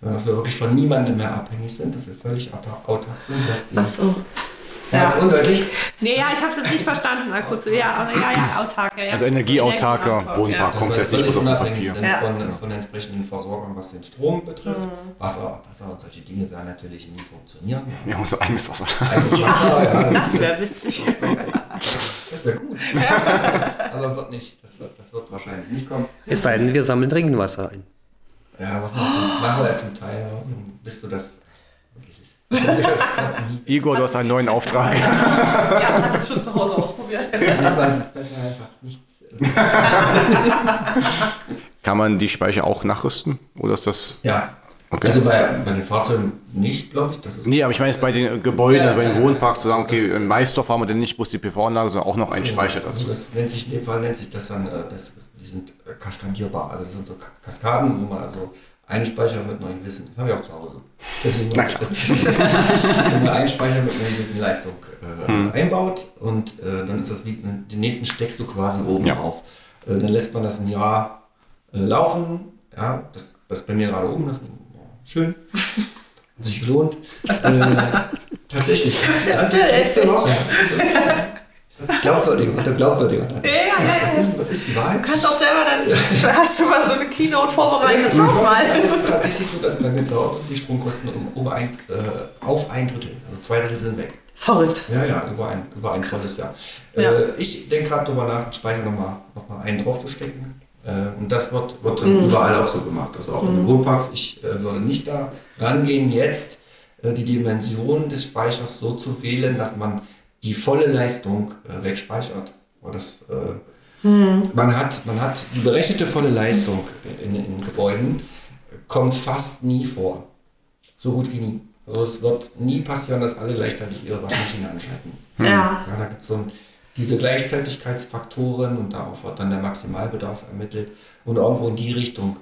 Ja, dass wir wirklich von niemandem mehr abhängig sind, dass wir völlig autar- autark sind. Was die, Ach so. ja, Ja. ist undeutlich. Nee, ja, ich habe es jetzt nicht verstanden, Markus. Ja, aber ja, ja, autark. Ja, ja. Also energieautarker Energieautark, Wohnpark. dass komplett nicht völlig bloß auf dem unabhängig Papier. sind Ja. von, von entsprechenden Versorgern, was den Strom betrifft. Mhm. Wasser, Wasser und solche Dinge werden natürlich nie funktionieren. Ja, unser eigenes Wasser. Eigenes Wasser, ja, Das wäre witzig. das wäre gut. Aber wird nicht. Das wird, das wird wahrscheinlich nicht kommen. Es sei denn, wir sammeln Regenwasser ein. Ja, machen wir zum, machen wir ja zum Teil. Ja. Dann Bist du das? Vergiss es. Nie. Igor, du hast einen neuen Auftrag. Ja, hat das schon zu Hause ausprobiert. Manchmal ist es besser einfach nichts. äh, Kann man die Speicher auch nachrüsten? Oder ist das. Ja. Okay. Also bei, bei den Fahrzeugen nicht, glaube ich. Das ist Nee, aber ich meine jetzt bei den Gebäuden, Ja, bei den ja, Wohnparks zu sagen, okay, in Maisdorf haben wir denn nicht bloß die PV-Anlage, sondern auch noch einen Speicher Also dazu. das nennt sich in dem Fall nennt sich das dann, äh, das ist, die sind äh, kaskadierbar. Also das sind so Ka- Kaskaden, wo man also einen Speicher mit einem gewissen, das habe ich auch zu Hause. Deswegen Na das. Wenn man einen Speicher mit einer gewissen Leistung äh, Hm. einbaut und äh, dann ist das wie, den nächsten steckst du quasi oben Ja. auf. Äh, dann lässt man das ein Jahr äh, laufen. Ja, das, das ist bei mir gerade oben, das ist ja, schön. Hat sich gelohnt. Äh, tatsächlich. Also letzte Woche. Glaubwürdiger, wird er glaubwürdiger. Ja, ja, ja. Das ist, ist die Wahrheit. Du kannst auch selber dann, hast du mal so eine Keynote vorbereitet, schau mal. es ist tatsächlich so, dass bei mir zu Hause die Stromkosten um, um ein, äh, auf ein Drittel, also zwei Drittel sind weg. Verrückt. Ja, ja, über ein, über ein volles Jahr. Ja. Äh, ich denke gerade darüber nach, den Speicher nochmal noch mal einen draufzustecken. Äh, und das wird, wird Mhm. überall auch so gemacht. Also auch in den Wohnparks. Ich äh, würde nicht da rangehen, jetzt äh, die Dimension des Speichers so zu wählen, dass man die volle Leistung äh, wegspeichert. Das, äh, man, hat, man hat die berechnete volle Leistung in, in Gebäuden, äh, kommt fast nie vor. So gut wie nie. Also es wird nie passieren, dass alle gleichzeitig ihre Waschmaschine anschalten. Ja. Ja, da gibt es so ein, diese Gleichzeitigkeitsfaktoren und darauf wird dann der Maximalbedarf ermittelt. Und irgendwo in die Richtung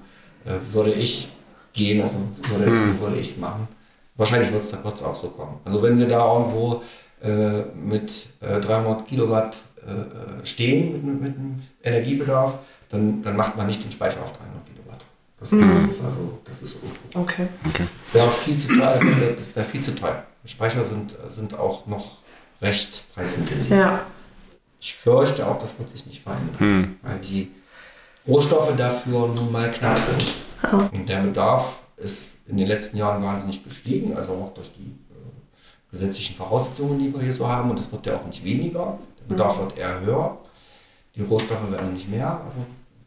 äh, würde ich gehen, also würde, würde ich es machen. Wahrscheinlich wird es auch so kommen. Also wenn wir da irgendwo äh, mit äh, 300 Kilowatt äh, stehen mit, mit dem Energiebedarf, dann, dann macht man nicht den Speicher auf 300 Kilowatt. Das, das ist also, das ist ungut. Okay. Das wäre auch viel zu teuer. Das wäre viel zu teuer. Speicher sind, sind auch noch recht preisintensiv. Ja. Ich fürchte auch, das wird sich nicht verändern, weil die Rohstoffe dafür nun mal knapp sind. Und der Bedarf ist in den letzten Jahren wahnsinnig gestiegen, also auch durch die gesetzlichen Voraussetzungen, die wir hier so haben. Und es wird ja auch nicht weniger. Der Bedarf wird eher höher. Die Rohstoffe werden nicht mehr. Also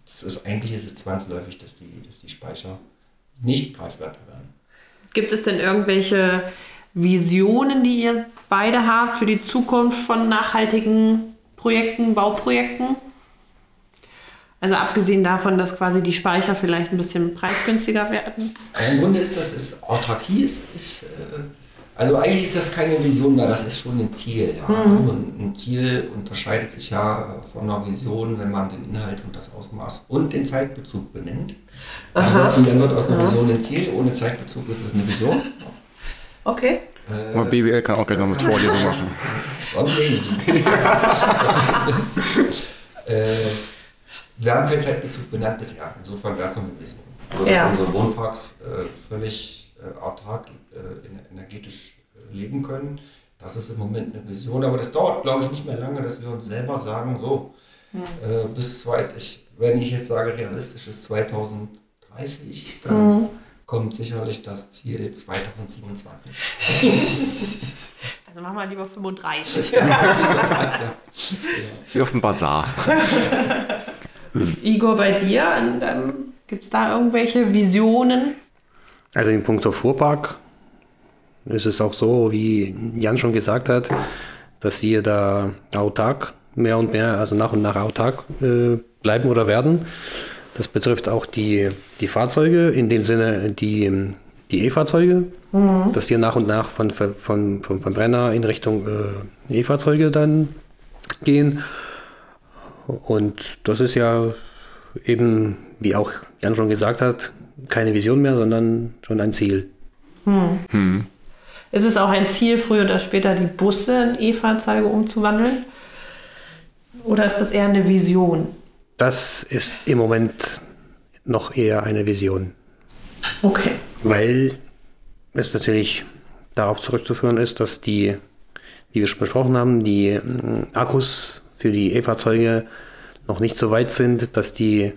es ist, eigentlich ist es zwangsläufig, dass die, dass die Speicher nicht preiswerter werden. Gibt es denn irgendwelche Visionen, die ihr beide habt für die Zukunft von nachhaltigen Projekten, Bauprojekten? Also abgesehen davon, dass quasi die Speicher vielleicht ein bisschen preisgünstiger werden. Im Grunde ist das ist, Autarkie ist, ist äh, also eigentlich ist das keine Vision mehr, das ist schon ein Ziel. Ja. Also ein, Ziel unterscheidet sich ja von einer Vision, wenn man den Inhalt und das Ausmaß und den Zeitbezug benennt. Ansonsten dann wird aus einer Vision ein Ziel, ohne Zeitbezug ist es eine Vision. Okay. Aber BWL kann auch noch mit Vorlesung machen. Das ist okay. äh, wir haben keinen Zeitbezug benannt bisher. Insofern wäre es noch eine Vision. Also, dass Ja. unsere Wohnparks äh, völlig äh, autark äh, energetisch äh, leben können. Das ist im Moment eine Vision, aber das dauert, glaube ich, nicht mehr lange, dass wir uns selber sagen, so, äh, bis zweit, ich, wenn ich jetzt sage, realistisch ist 2030, dann kommt sicherlich das Ziel 2027. Also machen wir lieber 35. Wie auf dem Bazar. Igor, bei dir, ähm, gibt es da irgendwelche Visionen? Also in puncto Fuhrpark ist es auch so, wie Jan schon gesagt hat, dass wir da autark mehr und mehr, also nach und nach autark äh, bleiben oder werden. Das betrifft auch die, die Fahrzeuge, in dem Sinne die, die E-Fahrzeuge, dass wir nach und nach von, von, von Verbrenner in Richtung äh, E-Fahrzeuge dann gehen. Und das ist ja eben, wie auch Jan schon gesagt hat, keine Vision mehr, sondern schon ein Ziel. Ist es auch ein Ziel, früher oder später die Busse in E-Fahrzeuge umzuwandeln? Oder ist das eher eine Vision? Das ist im Moment noch eher eine Vision, Okay. weil es natürlich darauf zurückzuführen ist, dass die, wie wir schon besprochen haben, die mm, Akkus für die E-Fahrzeuge noch nicht so weit sind, dass die,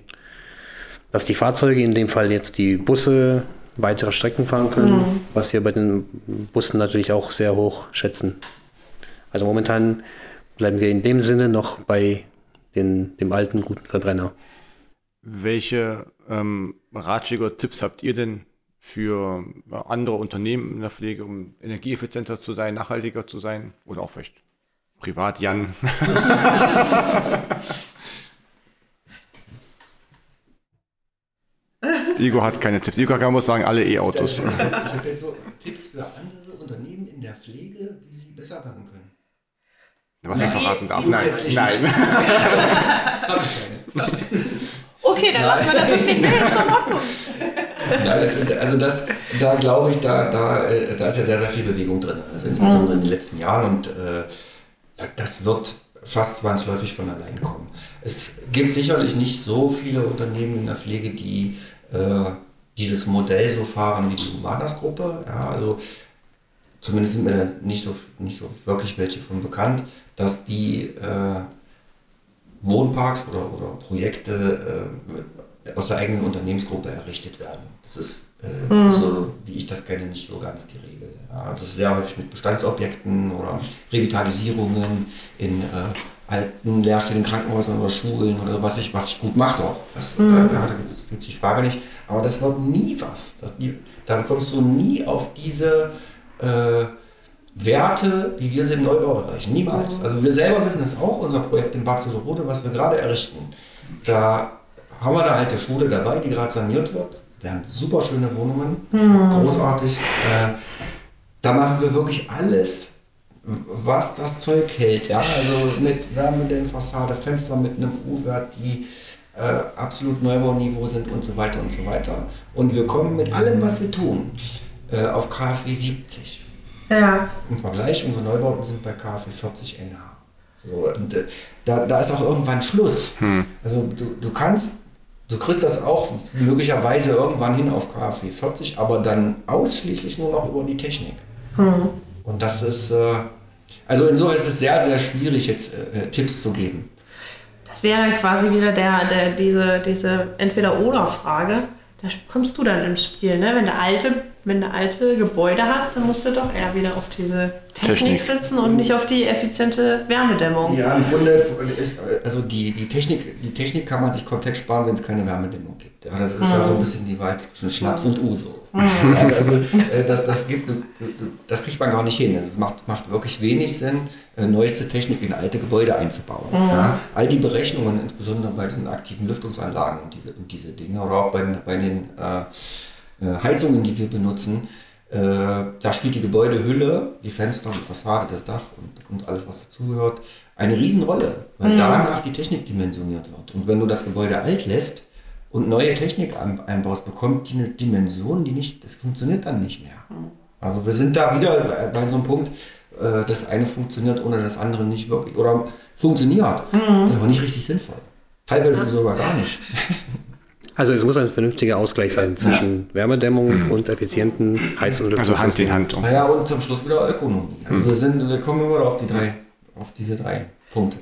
dass die Fahrzeuge, in dem Fall jetzt die Busse, weitere Strecken fahren können, was wir bei den Bussen natürlich auch sehr hoch schätzen. Also momentan bleiben wir in dem Sinne noch bei den, dem alten guten Verbrenner. Welche ähm, Ratschläge oder Tipps habt ihr denn für andere Unternehmen in der Pflege, um energieeffizienter zu sein, nachhaltiger zu sein oder auch vielleicht privat, Jan? Igor hat keine Tipps. Igor kann muss sagen, alle E-Autos. Ich habe jetzt so Tipps für andere Unternehmen in der Pflege, wie sie besser werden können. Was man verraten darf. Nein, nein. Hab ich keine. Okay, dann lassen wir das so stehen. Nee, ist doch in Ordnung. Nein, das sind, also das, da glaube ich, da, da, äh, da ist ja sehr, sehr viel Bewegung drin. Also insbesondere in den letzten Jahren und äh, da- das wird fast zwangsläufig von allein kommen. Es gibt sicherlich nicht so viele Unternehmen in der Pflege, die äh, dieses Modell so fahren wie die Humanas-Gruppe. Ja, also zumindest sind mir da nicht so, nicht so wirklich welche von bekannt, dass die äh, Wohnparks oder, oder Projekte äh, aus der eigenen Unternehmensgruppe errichtet werden. Das ist, äh, so, wie ich das kenne, nicht so ganz die Regel. Ja, das ist sehr häufig mit Bestandsobjekten oder Revitalisierungen in äh, alten leerstehenden Krankenhäusern oder Schulen oder was ich, was ich gut macht auch. Das, äh, ja, da gibt es die Frage nicht. Aber das wird nie was. Das, die, da kommst du nie auf diese äh, Werte, wie wir sie im Neubau erreichen. Niemals. Also wir selber wissen es auch, unser Projekt in Bad Soderode, was wir gerade errichten. Da haben wir eine alte Schule dabei, die gerade saniert wird. Wir haben super schöne Wohnungen, das ist großartig. Äh, da machen wir wirklich alles, was das Zeug hält. Ja? Also mit Wärmedämmfassade, Fenster mit einem U-Wert, die äh, absolut Neubauniveau sind und so weiter und so weiter. Und wir kommen mit allem, was wir tun, äh, auf KfW 70. Ja. Im Vergleich, unsere Neubauten sind bei KfW 40 NH. So, und, äh, da, da ist auch irgendwann Schluss. Also du, du kannst, du kriegst das auch möglicherweise irgendwann hin auf KfW 40, aber dann ausschließlich nur noch über die Technik. Und das ist, äh, also insofern ist es sehr, sehr schwierig, jetzt äh, äh, Tipps zu geben. Das wäre dann quasi wieder der, der, diese, diese Entweder-Oder-Frage. Da kommst du dann ins Spiel, ne? Wenn der Alte wenn du alte Gebäude hast, dann musst du doch eher wieder auf diese Technik, Technik. sitzen und nicht auf die effiziente Wärmedämmung. Ja, im Grunde ist, also die, die, Technik, die Technik kann man sich komplett sparen, wenn es keine Wärmedämmung gibt. Ja, das ist ja so ein bisschen die Wahl zwischen Schnaps und Uso. Ja, also, äh, das, das, gibt, das kriegt man gar nicht hin. Es macht, macht wirklich wenig Sinn, äh, neueste Technik in alte Gebäude einzubauen. Ja, all die Berechnungen, insbesondere bei diesen aktiven Lüftungsanlagen und diese, und diese Dinge, oder auch bei, den- bei den äh, äh, Heizungen, die wir benutzen, äh, da spielt die Gebäudehülle, die Fenster, die Fassade, das Dach und, und alles, was dazugehört, eine Riesenrolle, weil danach die Technik dimensioniert wird. Und wenn du das Gebäude alt lässt und neue Technik ein- einbaust, bekommt die eine Dimension, die nicht, das funktioniert dann nicht mehr. Also wir sind da wieder bei- so einem Punkt, äh, das eine funktioniert ohne das andere nicht wirklich, oder funktioniert, ist aber nicht richtig sinnvoll. Teilweise sogar gar nicht. Also es muss ein vernünftiger Ausgleich sein zwischen Wärmedämmung und effizienten Heiz- und Also Hand in. Hand. Naja, und zum Schluss wieder Ökonomie. Also wir, sind, wir kommen immer auf, die drei, auf diese drei Punkte.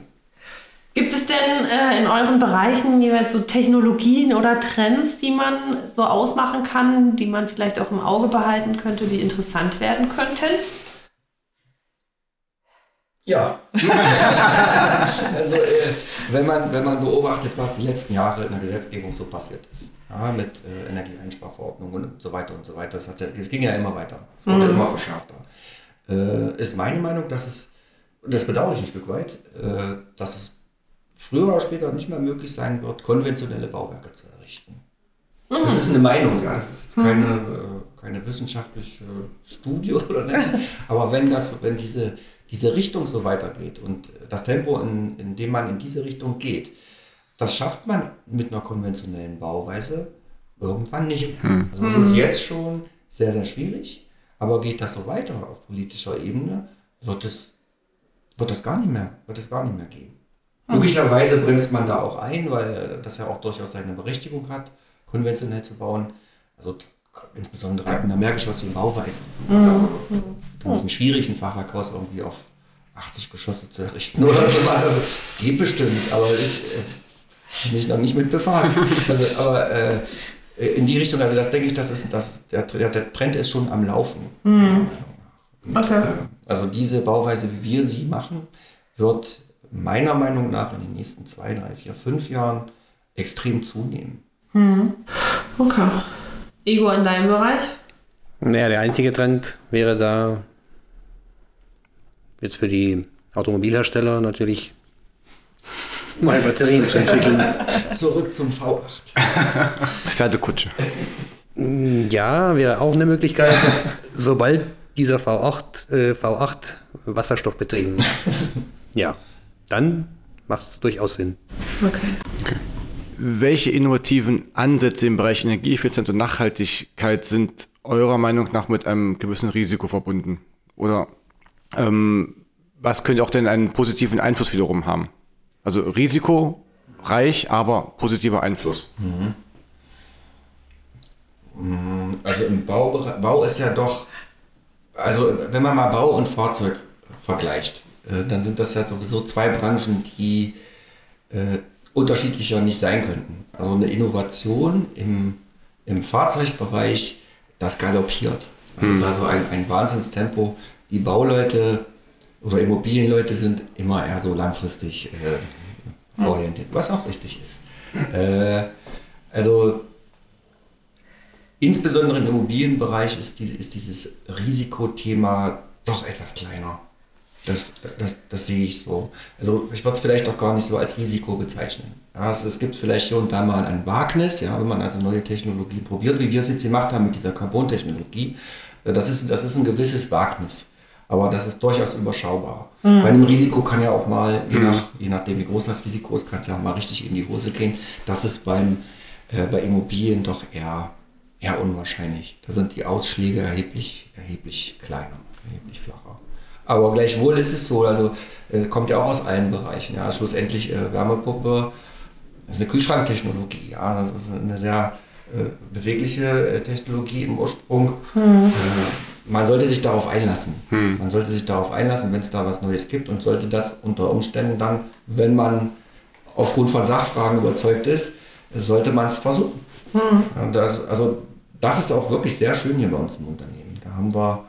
Gibt es denn äh, in euren Bereichen jeweils so Technologien oder Trends, die man so ausmachen kann, die man vielleicht auch im Auge behalten könnte, die interessant werden könnten? Ja. also, äh, wenn, man, wenn man beobachtet, was die letzten Jahre in der Gesetzgebung so passiert ist, ja, mit äh, Energieeinsparverordnungen und so weiter und so weiter, das, hat ja, das ging ja immer weiter, es wurde immer verschärfter, äh, ist meine Meinung, dass es, und das bedauere ich ein Stück weit, äh, dass es früher oder später nicht mehr möglich sein wird, konventionelle Bauwerke zu errichten. Das ist eine Meinung, ja. Das ist jetzt keine, äh, keine wissenschaftliche Studie oder nicht. Aber wenn das, wenn diese, diese Richtung so weitergeht und das Tempo, in, in dem man in diese Richtung geht, das schafft man mit einer konventionellen Bauweise irgendwann nicht mehr. Also das ist jetzt schon sehr, sehr schwierig, aber geht das so weiter auf politischer Ebene, wird es, wird das gar nicht mehr, wird es gar nicht mehr gehen. Logischerweise bremst man da auch ein, weil das ja auch durchaus seine Berechtigung hat, konventionell zu bauen. Also insbesondere in der mehrgeschossigen Bauweise. Ja, Dann ist es schwierig, ein Fachwerkhaus irgendwie auf 80 Geschosse zu errichten oder so. Also, geht bestimmt, aber ich äh, mich noch nicht mit befasst. Also, aber äh, in die Richtung, also das denke ich, das ist, das, der, der, Trend ist schon am Laufen. Und, Okay. äh, Also diese Bauweise, wie wir sie machen, wird meiner Meinung nach in den nächsten zwei, drei, vier, fünf Jahren extrem zunehmen. Okay. Ego in deinem Bereich? Naja, der einzige Trend wäre da jetzt für die Automobilhersteller natürlich neue Batterien zu entwickeln. Zurück zum V8. Pferdekutsche. Ja, wäre auch eine Möglichkeit, sobald dieser V8, äh, V8 Wasserstoff betrieben ist. Ja, dann macht es durchaus Sinn. Okay. Welche innovativen Ansätze im Bereich Energieeffizienz und Nachhaltigkeit sind eurer Meinung nach mit einem gewissen Risiko verbunden? Oder ähm, was könnte auch denn einen positiven Einfluss wiederum haben? Also risikoreich, aber positiver Einfluss. Also im Baubereich, Bau ist ja doch, also wenn man mal Bau und Fahrzeug vergleicht, äh, dann sind das ja sowieso zwei Branchen, die äh, unterschiedlicher nicht sein könnten. Also eine Innovation im, im Fahrzeugbereich, das galoppiert. Das ist also ein, ein Wahnsinnstempo. Die Bauleute oder Immobilienleute sind immer eher so langfristig äh, orientiert, was auch richtig ist. Äh, also insbesondere im Immobilienbereich ist, die, ist dieses Risikothema doch etwas kleiner. Das, das, das sehe ich so. Also ich würde es vielleicht auch gar nicht so als Risiko bezeichnen. Ja, es, gibt vielleicht hier und da mal ein Wagnis, ja, wenn man also neue Technologien probiert, wie wir es jetzt gemacht haben mit dieser Carbon-Technologie. Äh, Das ist, das ist ein gewisses Wagnis. Aber das ist durchaus überschaubar. Bei einem Risiko kann ja auch mal, je, nach, je nachdem wie groß das Risiko ist, kann es ja auch mal richtig in die Hose gehen. Das ist beim, äh, bei Immobilien doch eher, eher unwahrscheinlich. Da sind die Ausschläge erheblich, erheblich kleiner, erheblich flacher. Aber gleichwohl ist es so, also äh, kommt ja auch aus allen Bereichen. Ja, schlussendlich äh, Wärmepumpe, das ist eine Kühlschranktechnologie. Ja, das ist eine sehr äh, bewegliche äh, Technologie im Ursprung. Äh, man sollte sich darauf einlassen. Man sollte sich darauf einlassen, wenn es da was Neues gibt und sollte das unter Umständen dann, wenn man aufgrund von Sachfragen überzeugt ist, sollte man es versuchen. Und das, also das ist auch wirklich sehr schön hier bei uns im Unternehmen. Da haben wir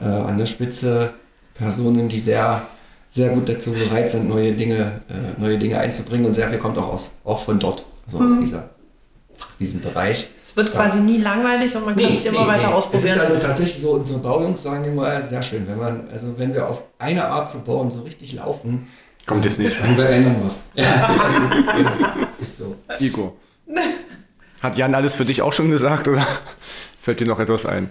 äh, an der Spitze Personen, die sehr, sehr gut dazu bereit sind, neue Dinge, äh, neue Dinge einzubringen und sehr viel kommt auch, aus, auch von dort, so aus, dieser, aus diesem Bereich. Es wird quasi nie langweilig und man kann es immer weiter Es ausprobieren. ist also tatsächlich so, unsere Baujungs sagen immer, sehr schön, wenn man, also wenn wir auf eine Art zu bauen so richtig laufen, Kommt das nächste. dann verändern wir was. Ja, ist, ist so. Igor. Hat Jan alles für dich auch schon gesagt oder fällt dir noch etwas ein?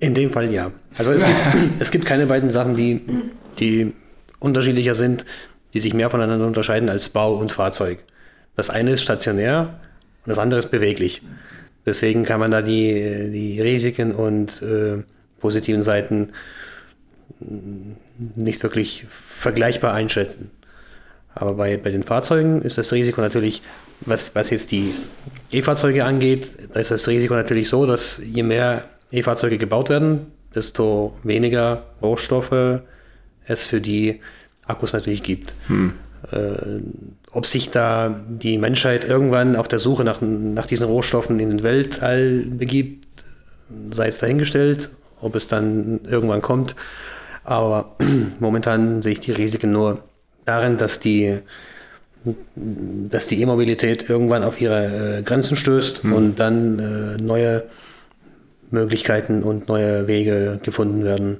In dem Fall ja. Also es gibt, es gibt keine beiden Sachen, die, die unterschiedlicher sind, die sich mehr voneinander unterscheiden als Bau und Fahrzeug. Das eine ist stationär und das andere ist beweglich. Deswegen kann man da die, die Risiken und äh, positiven Seiten nicht wirklich vergleichbar einschätzen. Aber bei, bei den Fahrzeugen ist das Risiko natürlich, was, was jetzt die E-Fahrzeuge angeht, da ist das Risiko natürlich so, dass je mehr E-Fahrzeuge gebaut werden, desto weniger Rohstoffe es für die Akkus natürlich gibt. Äh, ob sich da die Menschheit irgendwann auf der Suche nach, nach diesen Rohstoffen in den Weltall begibt, sei es dahingestellt, ob es dann irgendwann kommt. Aber momentan sehe ich die Risiken nur darin, dass die, dass die E-Mobilität irgendwann auf ihre äh, Grenzen stößt und dann äh, neue Möglichkeiten und neue Wege gefunden werden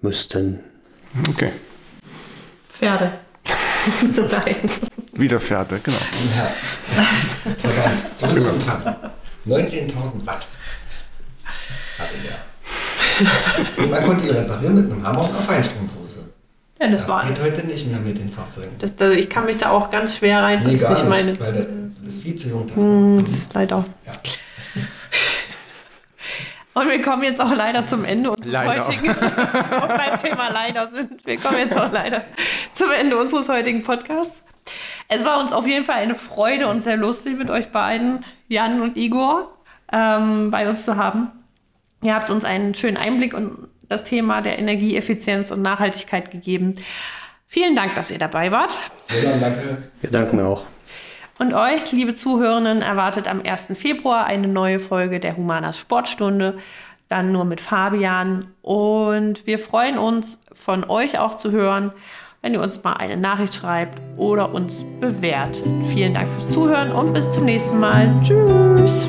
müssten. Okay. Pferde. Nein. Wieder Pferde, genau. Ja. Zurück zum Trabi. 19.000 Watt hatte der. Und man konnte ihn reparieren mit einem Hammer und einer Feinstrumpfhose. Ja, das, Das war. geht heute nicht mehr mit den Fahrzeugen. Das, das, ich kann mich da auch ganz schwer rein. Nee, das ist gar nicht nicht, meine. weil das ist viel zu jung dafür. Hm, das ist leider. Ja. Und wir kommen jetzt auch leider zum Ende unseres Leider. heutigen. und beim Thema leider sind. Wir kommen jetzt auch leider zum Ende unseres heutigen Podcasts. Es war uns auf jeden Fall eine Freude und sehr lustig mit euch beiden, Jan und Igor, ähm, bei uns zu haben. Ihr habt uns einen schönen Einblick in das Thema der Energieeffizienz und Nachhaltigkeit gegeben. Vielen Dank, dass ihr dabei wart. Ja, danke. Wir danken auch. Und euch, liebe Zuhörenden, erwartet am 1. Februar eine neue Folge der Humanas Sportstunde. Dann nur mit Fabian. Und wir freuen uns, von euch auch zu hören, wenn ihr uns mal eine Nachricht schreibt oder uns bewertet. Vielen Dank fürs Zuhören und bis zum nächsten Mal. Tschüss.